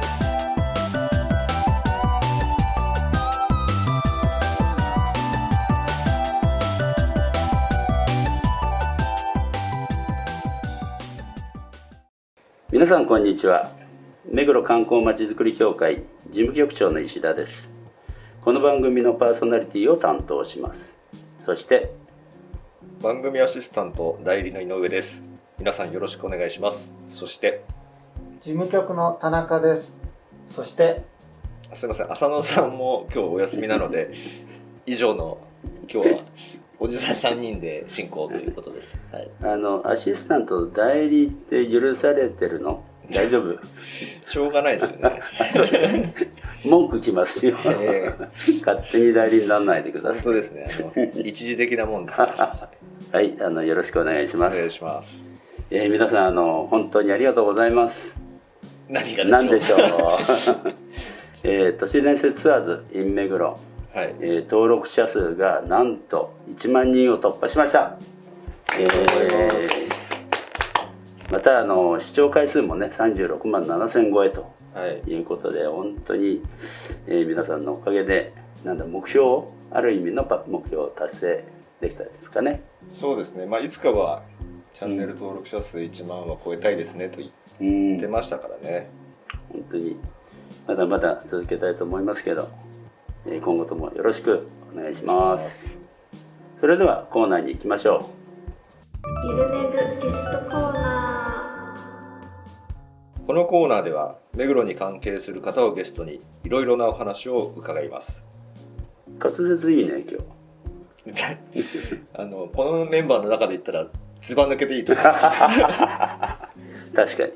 す。皆さんこんにちは。目黒観光まちづくり協会事務局長の石田です。この番組のパーソナリティを担当します。そして番組アシスタント代理の井上です。皆さんよろしくお願いします。そして事務局の田中です。そしてすいません。浅野さんも今日お休みなので以上の今日はおじさん3人で進行ということです、はい、あのアシスタント代理って許されてるの？大丈夫？しょうがないですよね。文句きますよ、え勝手に代理にならないでくだ本さ当ですね。あの一時的なもんですから。いはいあのよろしくお願いします。お願いします。えー皆さんあの本当にありがとうございます。何がでしょう？何でしょう？えー都市伝説ツアーズ in 目黒はい。えー登録者数がなんと1万人を突破しました、えーまたあの視聴回数もね36万7000超えとはい。いうことで本当に、えー皆さんのおかげでなんだ目標をある意味のパ目標を達成できたですかね。そうですね。まあいつかはチャンネル登録者数1万は超えたいですねと言うん。ってましたからね。本当にまだまだ続けたいと思いますけど、えー今後ともよろしくお願いします。それではコーナーに行きましょゆるめぐゲストコーナこのコーナーでは目黒に関係する方をゲストにいろいろなお話を伺います。う滑舌いいね今日。あのこのメンバーの中で言ったらずば抜けていいと思います。確かに、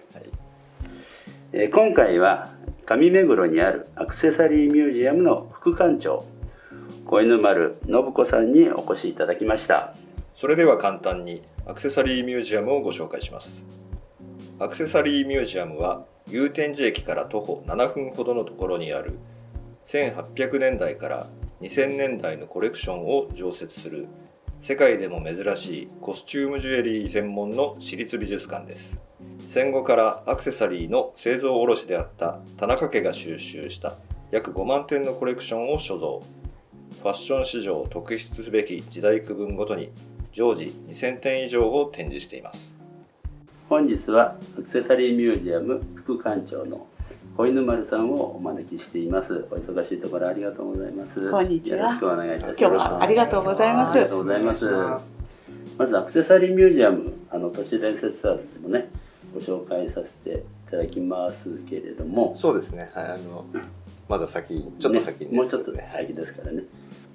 えー今回は上目黒にあるアクセサリーミュージアムの副館長小犬丸信子さんにお越しいただきました。それでは簡単にアクセサリーミュージアムをご紹介します。アクセサリーミュージアムは祐天寺駅から徒歩7分ほどのところにある1800年代から2000年代のコレクションを常設する世界でも珍しいコスチュームジュエリー専門の私立美術館です。戦後からアクセサリーの製造卸であった田中家が収集した約5万点のコレクションを所蔵。ファッション市場を特筆すべき時代区分ごとに常時2000点以上を展示しています。本日はアクセサリーミュージアム副館長の小犬丸さんをお招きしています。お忙しいところありがとうございます。こんにちは。よろしくお願いいたします。今日はありがとうございます。ありがとうございます。まずアクセサリーミュージアムあの都市伝説ツアーズでもねご紹介させていただきますけれども。そうですね。はいあのまだ先ちょっと先にね。もうちょっと先ですからね。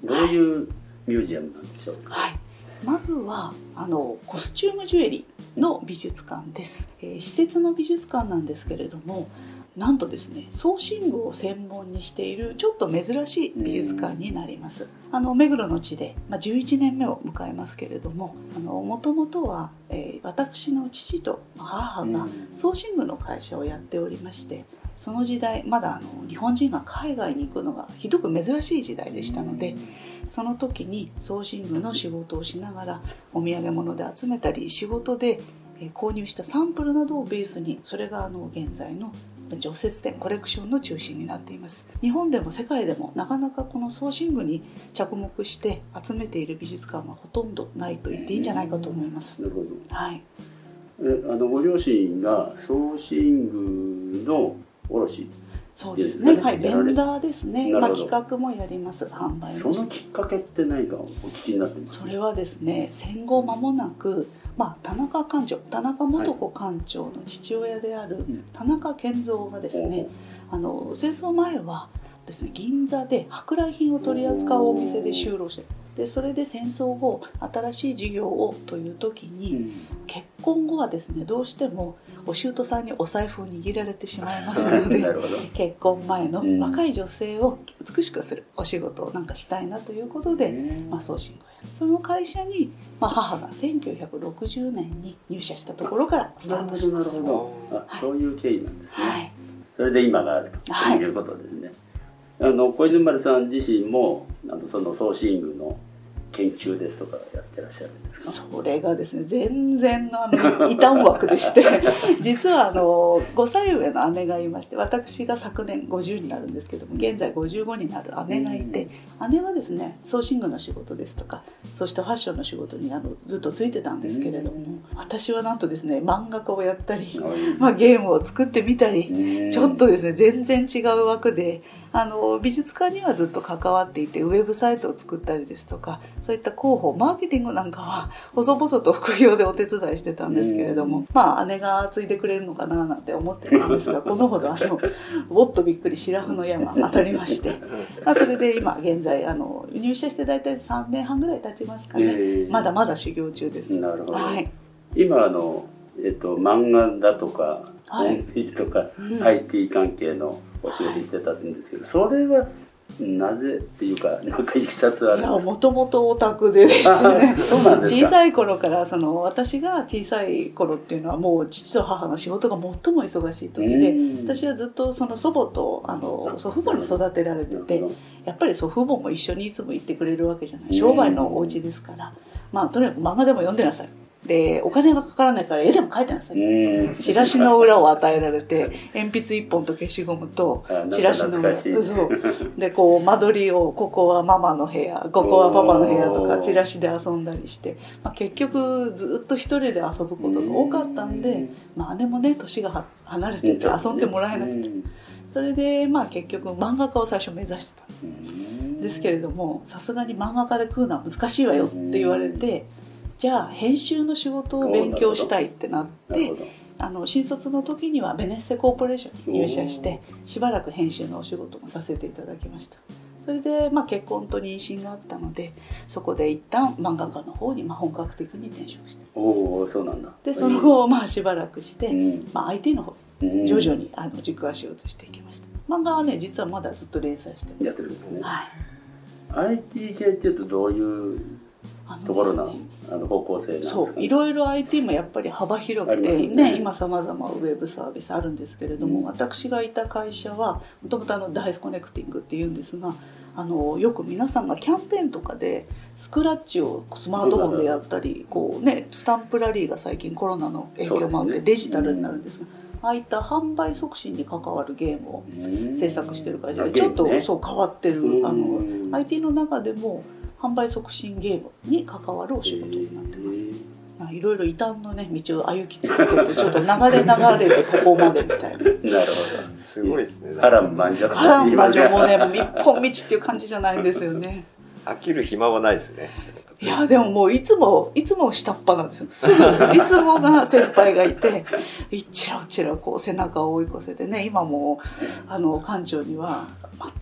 どういうミュージアムなんでしょうか？はい。まずはあのコスチュームジュエリーの美術館です、えー施設の美術館なんですけれどもなんとですね装身具を専門にしているちょっと珍しい美術館になります。あの目黒の地で、まあ、11年目を迎えますけれどももともとは、えー私の父と母が装身具の会社をやっておりましてその時代まだあの日本人が海外に行くのがひどく珍しい時代でしたのでその時に装身具の仕事をしながらお土産物で集めたり仕事でえー購入したサンプルなどをベースにそれがあの現在の常設展コレクションの中心になっています。日本でも世界でもなかなかこの装身具に着目して集めている美術館はほとんどないと言っていいんじゃないかと思います。なるほど。はい。えあのご両親が装身具の卸そうですね。ね。はい。ベンダーですね。まあ企画もやります。販売そも。しのきっかけって何かお聞きになってますそれはですね戦後間もなく、まあ、田中館長田中元子館長の父親であるん。田中健三がですね、あの戦争前はですね銀座で舶来品を取り扱うお店で就労してででそれで戦争後新しい事業をという時に、結婚後はですねどうしてもお舅さんにお財布を握られてしまいますので 結婚前のうん。若い女性を美しくするお仕事をなんかしたいなということで、まあ、送信をやるその会社に、まあ、母が1960年に入社したところからスタートします。どなるほど。あそういう経緯なんですね、はい。それで今があるとはいいうことですね、あの小泉丸さん自身もあのそのソーシングの研究ですとかやってらっしゃるんですか？それがですね全然のあの異端枠でして 実はあの5歳上の姉がいまして私が昨年50になるんですけども現在55になる姉がいて姉はですねソーシングの仕事ですとかそうしたファッションの仕事にあのずっとついてたんですけれども私はなんとですね漫画家をやったり、まあ、ゲームを作ってみたりちょっとですね全然違う枠であの美術館にはずっと関わっていてウェブサイトを作ったりですとかそういった広報マーケティングなんかは細々と副業でお手伝いしてたんですけれどもまあ姉が継いでくれるのかななんて思ってたんですが このほどあのもっとびっくり白羽の矢が当たりまして、まあ、それで今現在あの入社して大体3年半ぐらい経ちますかね、えーまだまだ修行中です。なるほど。はい。今あの、えっと、漫画だとか、はい。ホームページとか、うん。IT 関係のお仕事してたんですけど、それはなぜっていうかなんかいきさつはいあやるんですか？もともとオタクでですね。そうなんですか？小さい頃からその私が小さい頃っていうのはもう父と母の仕事が最も忙しい時でうん。私はずっとその祖母とあの祖父母に育てられててやっぱり祖父母も一緒にいつも行ってくれるわけじゃない。商売のお家ですから。まあとにかく漫画でも読んでなさいでお金がかからないから絵でも描いてなさい。うん。チラシの裏を与えられて鉛筆1本と消しゴムとチラシの裏そう。でこう間取りをここはママの部屋ここはパパの部屋とかチラシで遊んだりして、まあ、結局ずっと一人で遊ぶことが多かったんで、まあ、姉もね年がは離れてて遊んでもらえなくて。それでまあ結局漫画家を最初目指してたんですうん。ですけれどもさすがに漫画家で食うのは難しいわよって言われてじゃあ編集の仕事を勉強したいってなってあの新卒の時にはベネッセコーポレーションに入社してしばらく編集のお仕事もさせていただきました。それで、まあ、結婚と妊娠があったのでそこで一旦漫画家の方にまあ本格的に転職して。おおそうなんだ。でその後まあしばらくして、うん。まあ、IT の方徐々にあの軸足を移していきました。漫画はね実はまだずっと連載してやまってるんですね。すはい。IT 系っていうとどういうところなの？あの方向性なんですかそういろいろ IT もやっぱり幅広くて、ね。ね今さまざまウェブサービスあるんですけれども、うん。私がいた会社はもともとあのダイスコネクティングっていうんですがあのよく皆さんがキャンペーンとかでスクラッチをスマートフォンでやったりこう、ね、スタンプラリーが最近コロナの影響もあってデジタルになるんですが、ああいった販売促進に関わるゲームをうん。制作してる会社あでちょっと、そう変わってるあうのん IT の中でも販売促進ゲームに関わるお仕事になってます。まあいろいろ異端のね道を歩き続けてちょっと流れ流れてここまでみたいな。なるほすごいですねど波乱万丈波乱万丈もね一本道っていう感じじゃないんですよね。飽きる暇はないですねいやでももういつもいつも下っ端なんですよ。すぐ いつもが先輩がいて一ちらうちらこう背中を追い越せてね今もあの館長には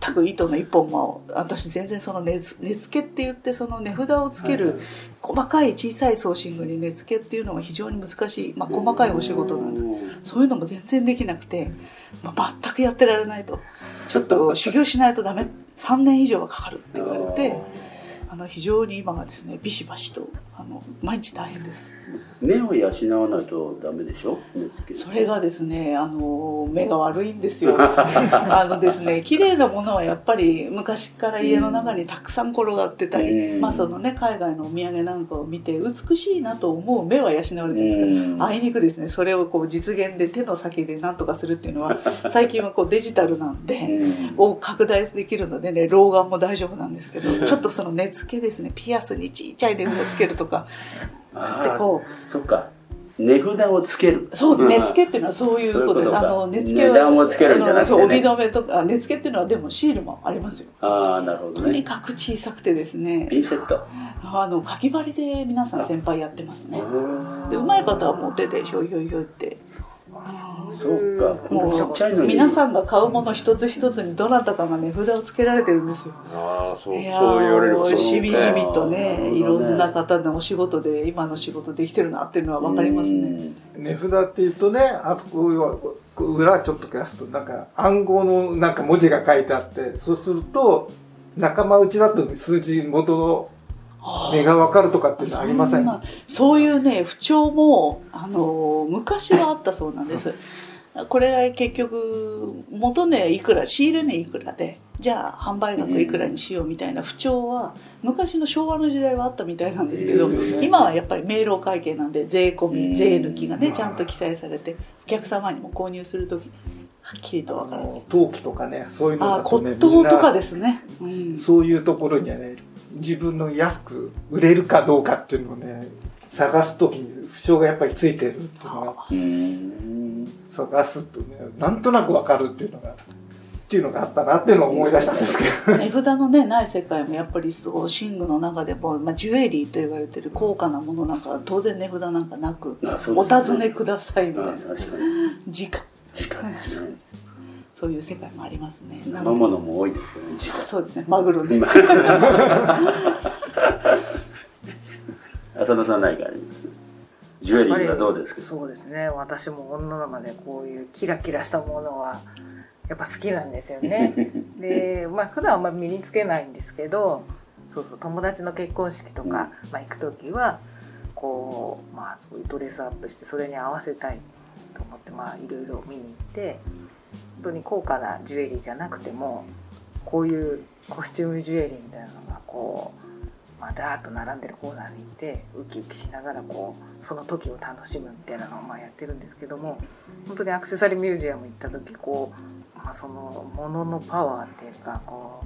全く糸の一本も私全然その値付けって言ってその値札をつける細かい小さいソーシングに値付けっていうのは非常に難しい、まあ、細かいお仕事なんです。そういうのも全然できなくて、まあ、全くやってられないと。ちょっと修行しないとダメ。3年以上はかかるって言われてあの非常に今がですねビシバシとあの毎日大変です。目を養わないとダメでしょ？目付けそれがですねあの目が悪いんですよ。あのですね綺麗なものはやっぱり昔から家の中にたくさん転がってたり、うん。まあそのね海外のお土産なんかを見て美しいなと思う目は養われてるんですけど、うん。あいにくですねそれをこう実現で手の先で何とかするっていうのは最近はこうデジタルなんで、うん。を拡大できるのでね老眼も大丈夫なんですけどちょっとその根付けですねピアスにちっちゃい値札つけるとか。あーでこそっか。値札をつける。そう根付けっていうのはそういうことでそういうことか。あの根付けは値段ね。あのそう帯留めとかあ根付けっていうのはでもシールもありますよ。ああなるほどとにねかく小さくてですね。ピンセット。あのかぎ針で皆さん先輩やってますね。うんで上手い方はもう手でひょいひょいひょいってそうか。もちっちゃいのに。う皆さんが買うもの一つ一つにどなたかが値札をつけられてるんですよ。ああそういやーそう言われるもうしみじみとねいろんな方のお仕事で今の仕事できてるなっていうのは分かりますね。値札っていうとねあそこはこう裏ちょっと消すとなんか暗号のなんか文字が書いてあってそうすると仲間内だと数字元の値が分かるとかってありません？そういうね不調もあの昔はあったそうなんです。これが結局元値いくら仕入れ値いくらでじゃあ販売額いくらにしようみたいな不調は昔の昭和の時代はあったみたいなんですけど、ね今はやっぱり明朗会計なんで税込うんみ税抜きがねちゃんと記載されてお客様にも購入する時にはっきりと分かる。あの陶器とかねそういうのとね骨董とかですね。うんそういうところにはね自分の安く売れるかどうかっていうのをね探す時に不詳がやっぱりついてるっていうのがうん。探すとねなんとなく分かるっていうのがっていうのがあったなっていうのを思い出したんですけど。値札のねない世界もやっぱりそう寝具の中でも、まあ、ジュエリーと言われてる高価なものなんか当然値札なんかなくお尋ねくださいみたいな。時価時間ですねそういう世界もありますね。な生ものも多いですよね。そうですね。マグロね 浅田さん何かあります？ジュエリーはどうですか？そうですね。私も女の子でこういうキラキラしたものはやっぱ好きなんですよね。でまあ普段あんまり身につけないんですけどそうそう友達の結婚式とか、まあ、行く時はこうまあそういうドレスアップしてそれに合わせたいと思ってまあいろいろ見に行って本当に高価なジュエリーじゃなくてもこういうコスチュームジュエリーみたいなのがこう、まあ、ダーッと並んでるコーナーに行ってウキウキしながらこうその時を楽しむみたいなのをまあやってるんですけども本当にアクセサリーミュージアム行った時こう、まあ、そのもののパワーっていうかこ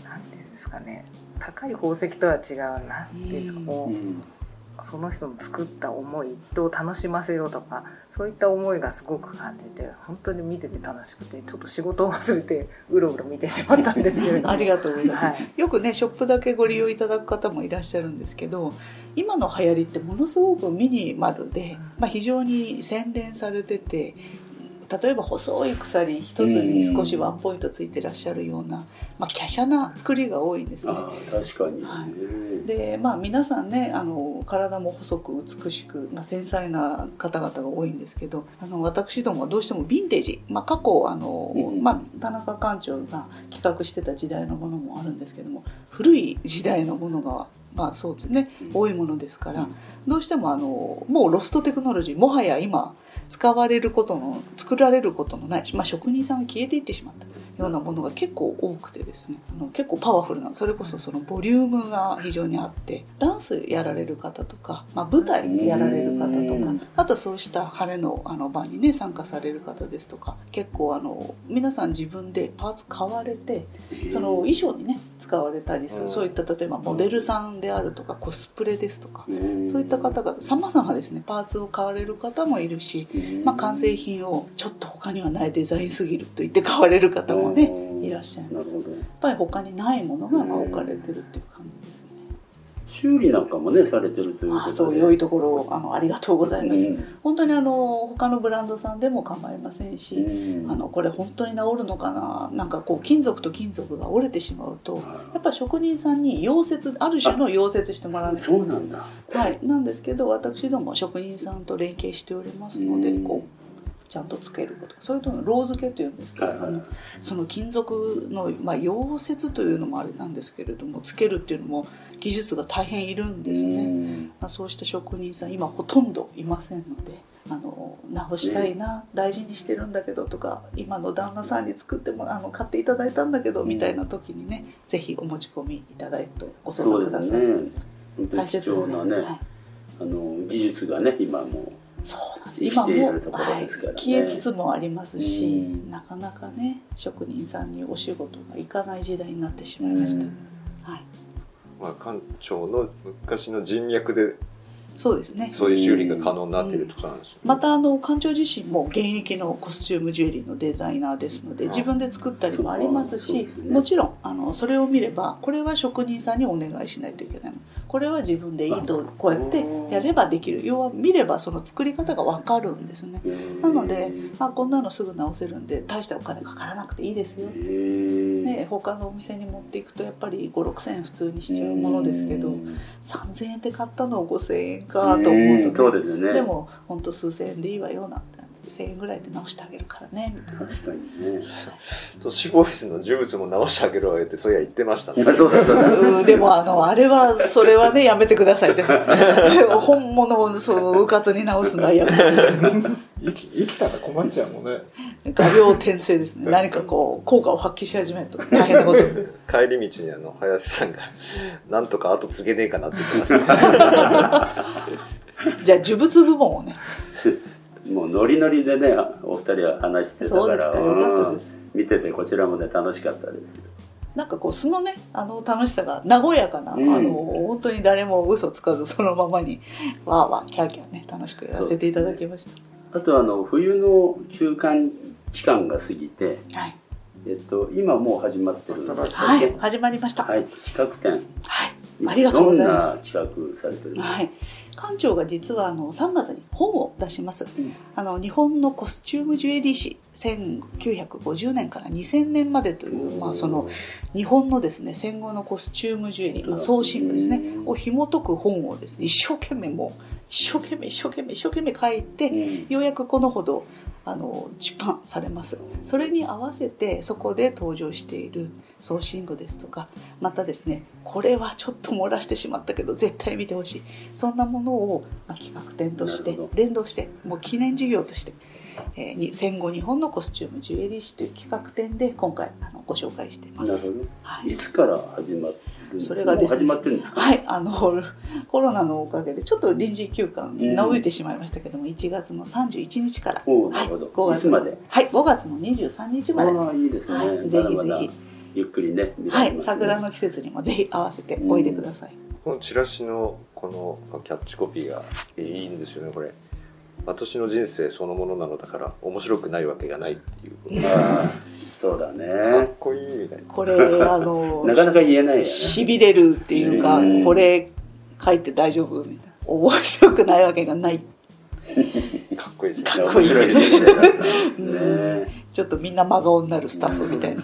うなんていうんですかね高い宝石とは違うなんていうんですかこう。うんその人の作った思い人を楽しませようとかそういった思いがすごく感じて本当に見てて楽しくてちょっと仕事を忘れてうろうろ見てしまったんですけれども ありがとうございます、はい。よくねショップだけご利用いただく方もいらっしゃるんですけど今の流行りってものすごくミニマルで、まあ、非常に洗練されてて例えば細い鎖一つに少しワンポイントついてらっしゃるような、まあ、華奢な作りが多いんですね。確かに、はい。ねでまあ皆さんねあの体も細く美しく、まあ、繊細な方々が多いんですけどあの私どもはどうしてもヴィンテージ、まあ、過去あの、うん。まあ、田中館長が企画してた時代のものもあるんですけども古い時代のものがまあそうですね多いものですから、どうしてもあのもうロストテクノロジーもはや今使われることの作られることのない、まあ、職人さんが消えていってしまった。ようなものが結構多くてですねあの結構パワフルなそれこそそのボリュームが非常にあってダンスやられる方とか、まあ、舞台やられる方とうん。かあとそうした晴れのあの場にね参加される方ですとか結構あの皆さん自分でパーツ買われてその衣装にね使われたりするそういった例えばモデルさんであるとかコスプレですとかうん。そういった方が様々ですねパーツを買われる方もいるし、まあ、完成品をちょっと他にはないデザインすぎると言って買われる方もねうんいらっしゃいます。やっぱり他にないものがまあ置かれてるっていう感じですね。修理なんかもねされてるというあそう良いところをあのありがとうございます、うん。本当にあの他のブランドさんでも構いませんし、うん。あのこれ本当に治るのかな？なんかこう金属と金属が折れてしまうとやっぱ職人さんに溶接ある種の溶接してもらうそうなんだ。はい、なんですけど私ども職人さんと連携しておりますので、うん。こうちゃんとつけること。そういうのをロー付けというんですけれども、はいはい。その金属の、まあ、溶接というのもあれなんですけれどもつけるっていうのも技術が大変いるんですね、うん。まあ、そうした職人さん今ほとんどいませんので。あの直したいな、大事にしてるんだけどとか今の旦那さんに作ってもあの買っていただいたんだけどみたいな時にねぜひお持ち込みいただいてご相談ください。ね。大切重なね、はい。あの技術がね今もそうなんです。生き今も、ているところはいですからね。消えつつもありますし、うん。なかなかね職人さんにお仕事がいかない時代になってしまいました、うん。はい、まあ、館長の昔の人脈でそうですね。そういう修理が可能になっているとかなんですよね、またあの館長自身も現役のコスチュームジュエリーのデザイナーですのであ自分で作ったりもありますしね。もちろんあのそれを見ればこれは職人さんにお願いしないといけないこれは自分で糸をこうやってやればできる。要は見ればその作り方が分かるんですね。なのであこんなのすぐ直せるんで大したお金かからなくていいですよ。へー。ね、他のお店に持っていくとやっぱり5 6 0 0円普通にしちゃうものですけどうん。3,000円で買ったのを5,000円かと思うと、ね。でも本当数千円でいいわよなんて1,000円ぐらいで直してあげるからねみたいな。確かに。ね都市ボイスの呪物も直してあげろよってそういや言ってましたね。でもあのあれはそれはねやめてください。って本物をそううかつに直すのはやめて生き生きたら困っちゃうもんね。画鋲転生ですね。何かこう効果を発揮し始めると大変なことに。帰り道にあの林さんがなんとか後継げねえかなって言ってました、じゃあ呪物部門をねもうノリノリでねお二人は話してたからか。うん。見ててこちらもね楽しかったですなんかこう素のねあの楽しさが和やかな、うん。あの本当に誰も嘘つかずそのままにわーわーキャーキャーね楽しくやらせていただきましあとあの冬の休館期間が過ぎて、たはい、えっと、今もう始まってるんですはね。い、始まりました。はい、はい、企画展。ありがとうございます。どんな企画されてるんですか、はい、館長が実はあの3月に本を出します、あの日本のコスチュームジュエリー史1950年から2000年までという、まあ、その日本のですね戦後のコスチュームジュエリー、まあ、ソーシングですね。を紐解く本をですね一生懸命もう一生懸命一生懸命一生懸命書いて、うん。ようやくこのほどあの出版されます。それに合わせてそこで登場しているソーシングですとかまたですねこれはちょっと漏らしてしまったけど絶対見てほしい。そんなものを、まあ、企画展として連動してもう記念事業として、えーに戦後日本のコスチュームジュエリー史という企画展で今回あのご紹介しています。なるほど、はい。い、つから始まっそれがですねもう始まってるんですか？はい、あの コロナのおかげでちょっと臨時休館うん。長引いてしまいましたけども、1月の31日から、はい、なるほど。5月いつまで？はい、5月の23日まで、ああいいですね、はいぜひぜひ。ゆっくりね見らはい、桜の季節にもぜひ合わせておいでください。このチラシのこのキャッチコピーがいいんですよねこれ。私の人生そのものなのだから面白くないわけがないっていう。ことそうだねこいいみたいな。これあの なかなか言えないしびれるっていうか、うん。これ書いて大丈夫みたいな。面白くないわけがない。かっこいいですね。かっこいい。ね。ね ちょっとみんな真顔になるスタッフみたいな。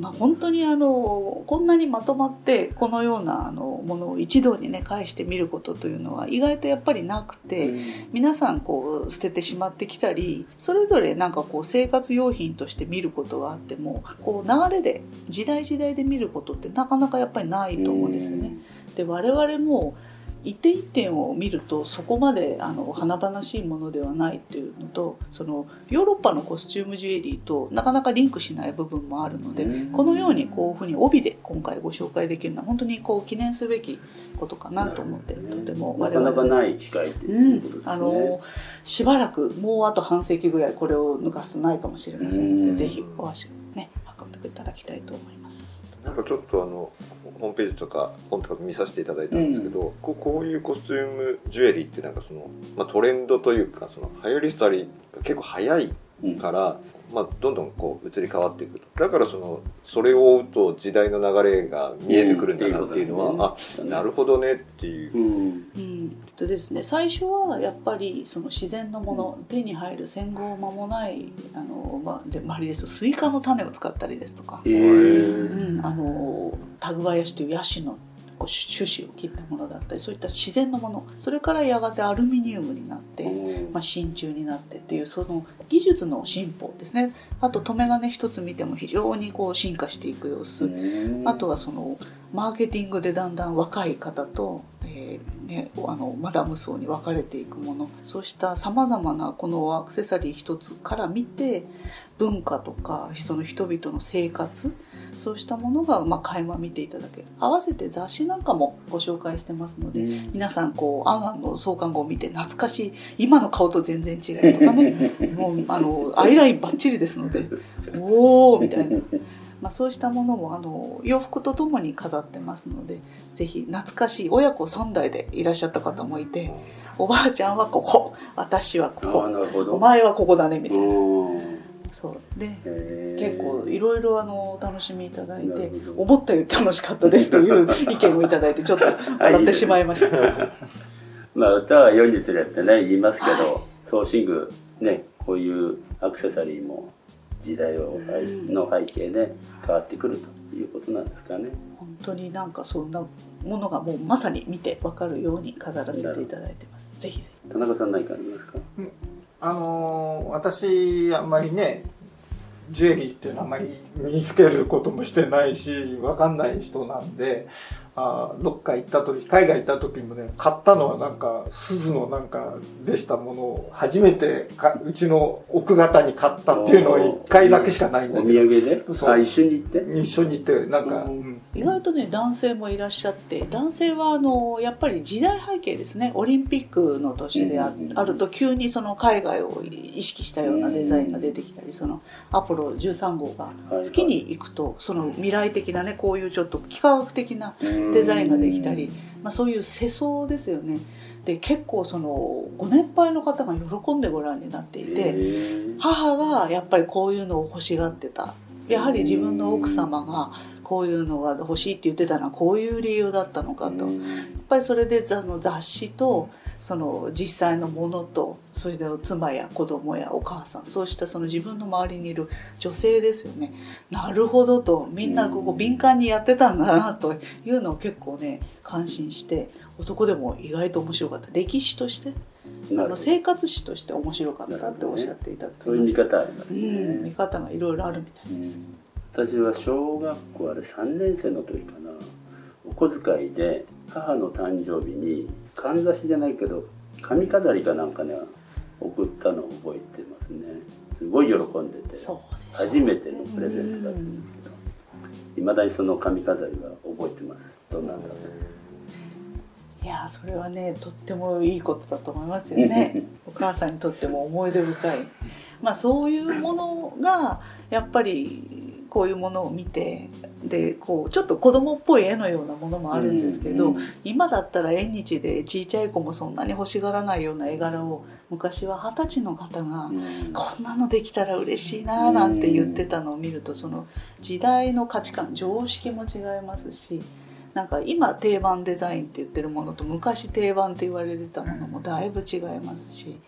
まあ本当にあのこんなにまとまってこのようなあのものを一堂にね返してみることというのは意外とやっぱりなくて、皆さんこう捨ててしまってきたりそれぞれなんかこう生活用品として見ることはあってもこう流れで時代時代で見ることってなかなかやっぱりないと思うんですよね。で我々も一点一点を見るとそこまであの華々しいものではないっていうのとそのヨーロッパのコスチュームジュエリーとなかなかリンクしない部分もあるのでうん。このようにこういうふうに帯で今回ご紹介できるのは本当にこう記念すべきことかなと思ってとてもなかなかない機会っていうことですね、うん、あのしばらくもうあと半世紀ぐらいこれを抜かすとないかもしれませんのうん。でぜひお足をね運んでいただきたいと思います。なんかちょっとあのホームページとか本とか見させていただいたんですけど、こうこういうコスチュームジュエリーってなんかその、まあ、トレンドというかその流行り廃りが結構早いから、まあ、どんどんこう移り変わっていくと。だからそのそれを追うと時代の流れが見えてくるんだなっていうのは、うん。あなるほどねっていう。う。ん。うん。えっとですね、最初はやっぱりその自然のもの、手に入る戦後間もないあの、まあ、で周りですとスイカの種を使ったりですとか、えうーん、あのタグアヤシというヤシのこう種子を切ったものだったりそういった自然のものそれからやがてアルミニウムになって、うん。まあ、真鍮になってっていうその技術の進歩ですね。あと留め金一つ見ても非常にこう進化していく様子、うん。あとはそのマーケティングでだんだん若い方と、えーね、あのマダム層に分かれていくもの。そうしたさまざまなこのアクセサリー一つから見て文化とかその人々の生活そうしたものがまあ垣間見ていただける。合わせて雑誌なんかもご紹介してますので、うん。皆さんこう「アンアン」の創刊号を見て懐かしい今の顔と全然違うとかね。もうあのアイラインバッチリですのでおおみたいな。まあ、そうしたものもあの洋服とともに飾ってますのでぜひ懐かしい親子3代でいらっしゃった方もいておばあちゃんはここ私はこああこお前はここだねみたいな。うんそうで結構いろいろあのお楽しみいただいて思ったより楽しかったですという 意見をいただいてちょっと笑ってしまいました。まあ歌は世につれってね言いますけど、はいソーシングねこういうアクセサリーも時代をうんの背景で変わってくるということなんですかね。本当になんかそんなものがもうまさに見てわかるように飾らせていただいてます。ぜひぜひ。田中さん何かありますか？あの私あんまりねジュエリーっていうのはあんまり身につけることもしてないし分かんない人なんであーどっか行った時海外行った時もね買ったのはなんか鈴のなんかでしたものを初めてかうちの奥方に買ったっていうのは1回だけしかないんお土だけど。産で？そう。あ一緒に行って？一緒に行ってなんか、うん。うん。意外とね男性もいらっしゃって男性はあのやっぱり時代背景ですね。オリンピックの年であ,、うんあると急にその海外を意識したようなデザインが出てきたりそのアポロ13号が月に行くとその未来的なねこういうちょっと幾何学的なデザインができたり、まあ、そういう世相ですよね。で結構そのご年配の方が喜んでご覧になっていて、母がやっぱりこういうのを欲しがってた。やはり自分の奥様がこういうのが欲しいって言ってたのはこういう理由だったのかと、やっぱりそれであの雑誌とその実際のものとそれで妻や子供やお母さんそうしたその自分の周りにいる女性ですよねなるほどとみんなここ敏感にやってたんだなというのを結構ね感心して男でも意外と面白かった歴史としてあの生活史として面白かったっておっしゃっていただきそういう見ました。方ありますうん、見ね。方がいろいろあるみたいです。私は小学校あれ3年生の時かなお小遣いで母の誕生日にかんざしじゃないけど髪飾りかなんかね送ったのを覚えてますね。すごい喜んでて初めてのプレゼントだったんですけどいまだにその髪飾りは覚えてます。どんなんだろう。いやーそれはねとってもいいことだと思いますよね。お母さんにとっても思い出深い。まあそういうものがやっぱりこういうものを見てでこうちょっと子供っぽい絵のようなものもあるんですけど、うんうん今だったら縁日でちいちゃい子もそんなに欲しがらないような絵柄を昔は二十歳の方が、うん。こんなのできたら嬉しいなーなんて言ってたのを見るとその時代の価値観常識も違いますしなんか今定番デザインって言ってるものと昔定番って言われてたものもだいぶ違いますし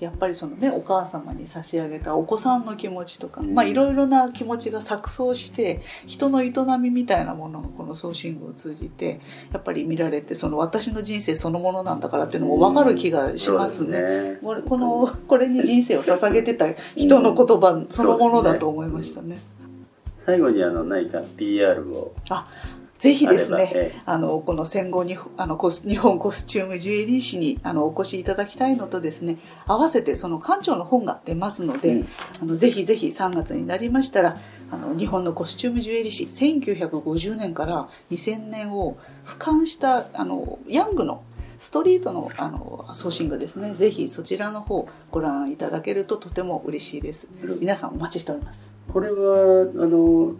やっぱりそのねお母様に差し上げたお子さんの気持ちとか、うん。まあいろいろな気持ちが錯綜して人の営みみたいなものがこのソーシングを通じてやっぱり見られてその私の人生そのものなんだからっていうのも分かる気がしますね。そうですね。このこれに人生を捧げてた人の言葉そのものだと思いましたね。最後にあの何か PR を。あぜひですねええ。あのこの戦後にあの日本コスチュームジュエリー誌にあのお越しいただきたいのとですね合わせてその館長の本が出ますので、うん。あのぜひぜひ3月になりましたらあの日本のコスチュームジュエリー誌1950年から2000年を俯瞰したあのヤングのストリートのあのソーシングですねぜひそちらの方ご覧いただけるととても嬉しいです。皆さんお待ちしております。これはあの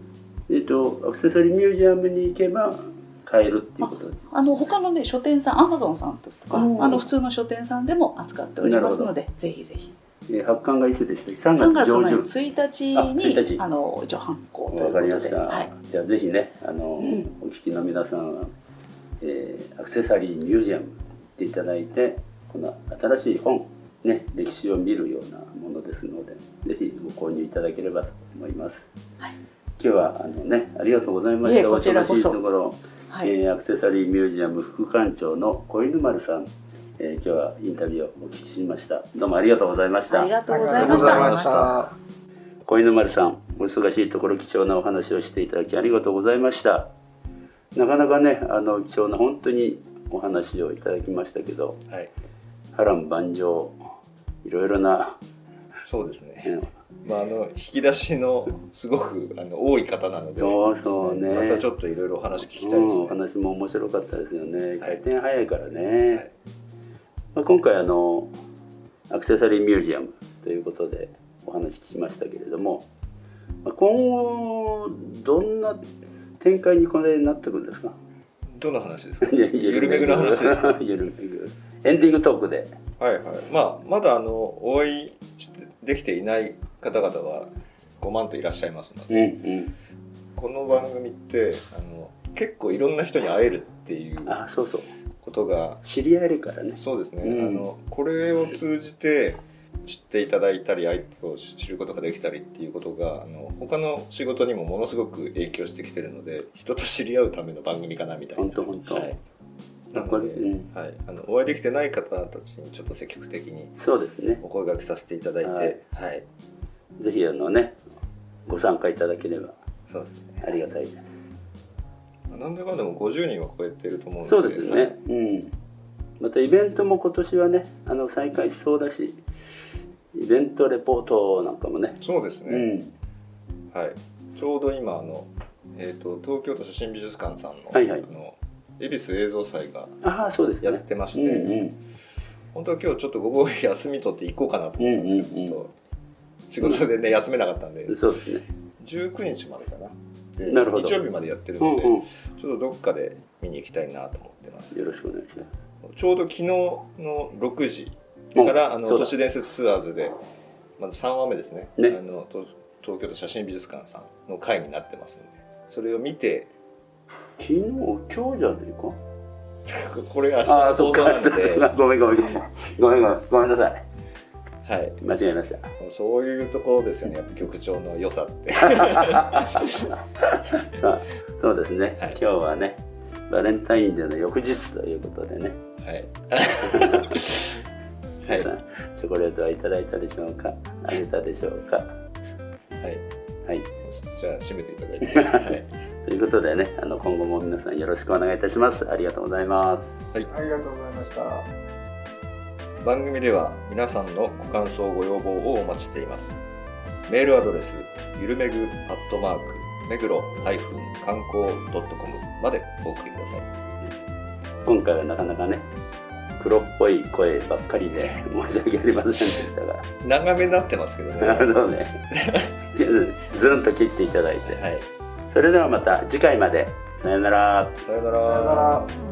えっ、とアクセサリーミュージアムに行けば買えるっていうことです。あの他のね書店さんアマゾンさんですとかあうん。の普通の書店さんでも扱っておりますのでぜひぜひ。えー発刊がいつでした3 3月上旬。1日あに1日。あの一応発行といわうことで、はい、じゃあぜひねあの、うん。お聞きの皆さんは、えーアクセサリーミュージアム行っていただいてこの新しい本ね歴史を見るようなものですのでぜひご購入いただければと思います、はい今日はあのねありがとうございました。こちらこそ。お忙しいところ、はい。えーアクセサリーミュージアム副館長の小犬丸さん、えー今日はインタビューをお聞きしました。どうもありがとうございました。ありがとうござあいました。小犬丸さんお忙しいところ貴重なお話をしていただきありがとうございました。なかなかねあの貴重な本当にお話をいただきましたけどはい。波乱万丈いろいろな、そうですね、うんまあ、あの引き出しのすごくあの多い方なのでそうそうね。またちょっといろいろお話聞きたいですうん、ねお、話も面白かったですよね。はい。回転早いからね、はい。まあ、今回あのアクセサリーミュージアムということでお話聞きましたけれどもまあ今後どんな展開にこれなってくるんですか？どの話ですか？ゆるめぐ。の話ですか？ゆるめぐ。エンディングトークで。はいはい。まあまだあのお会いできていない方々は5万といらっしゃいますのうで、んうん。この番組ってあの結構いろんな人に会えるっていうことが知り合えるからね。そうですね、うん。あのこれを通じて知っていただいたり相手を知ることができたりっていうことがあの他の仕事にもものすごく影響してきてるので人と知り合うための番組かなみたいな。本当本当。はい、なこので、れうん。はい、あのお会いできてない方たちにちょっと積極的にそうですね。お声掛けさせていただいてははいい、ぜひあのねご参加いただければそうですね。ありがたいです。なんだかんだも50人は超えてると思うので。そうですね、うん。またイベントも今年はねあの再開しそうだしイベントレポートなんかもね。そうですね、うん。はい、ちょうど今あの、えー、と東京都写真美術館さんの,、はいはい。あの恵比寿映像祭がああそうですね。やってまして、うんうん。本当は今日ちょっと午後休み取って行こうかなと思ったんですけど、うんうんうん。ちょっと仕事でね、休めなかったんで。そうですね。19日までかな。でなるほど。日曜日までやってるうんので、うんちょっとどっかで見に行きたいなと思ってます。よろしくお願いします。ちょうど昨日の6時からあの都市伝説ツアーズでまず3話目ですね。ね。あのと東京都写真美術館さんの会になってますので。それを見て昨日今日じゃねえか？これ明日ああの放送そうかそうなんで、ごめんごめん。ごめんごめん。ごめんなさいはい、間違えました。そういうところですよねやっぱ局長の良さって。そうですね、はい。今日はねバレンタインデーの翌日ということでね。はい。皆 さん、チョコレートはいただいたでしょうか？あげたでしょうか？はい。はい。じゃあ締めていただいて、はい。ということでねあの今後も皆さんよろしくお願いいたします。ありがとうございます。ありがとうございました番組では皆さんのご感想ご要望をお待ちしています。メールアドレスゆるめぐアットマーク目黒観光 .com までお送りください。今回はなかなかね黒っぽい声ばっかりで 申し訳ありませんでしたが。長めになってますけどね。は そうね。ずんと切っていただいて。い。それではまた次回まで。さよなら。さよなさよなら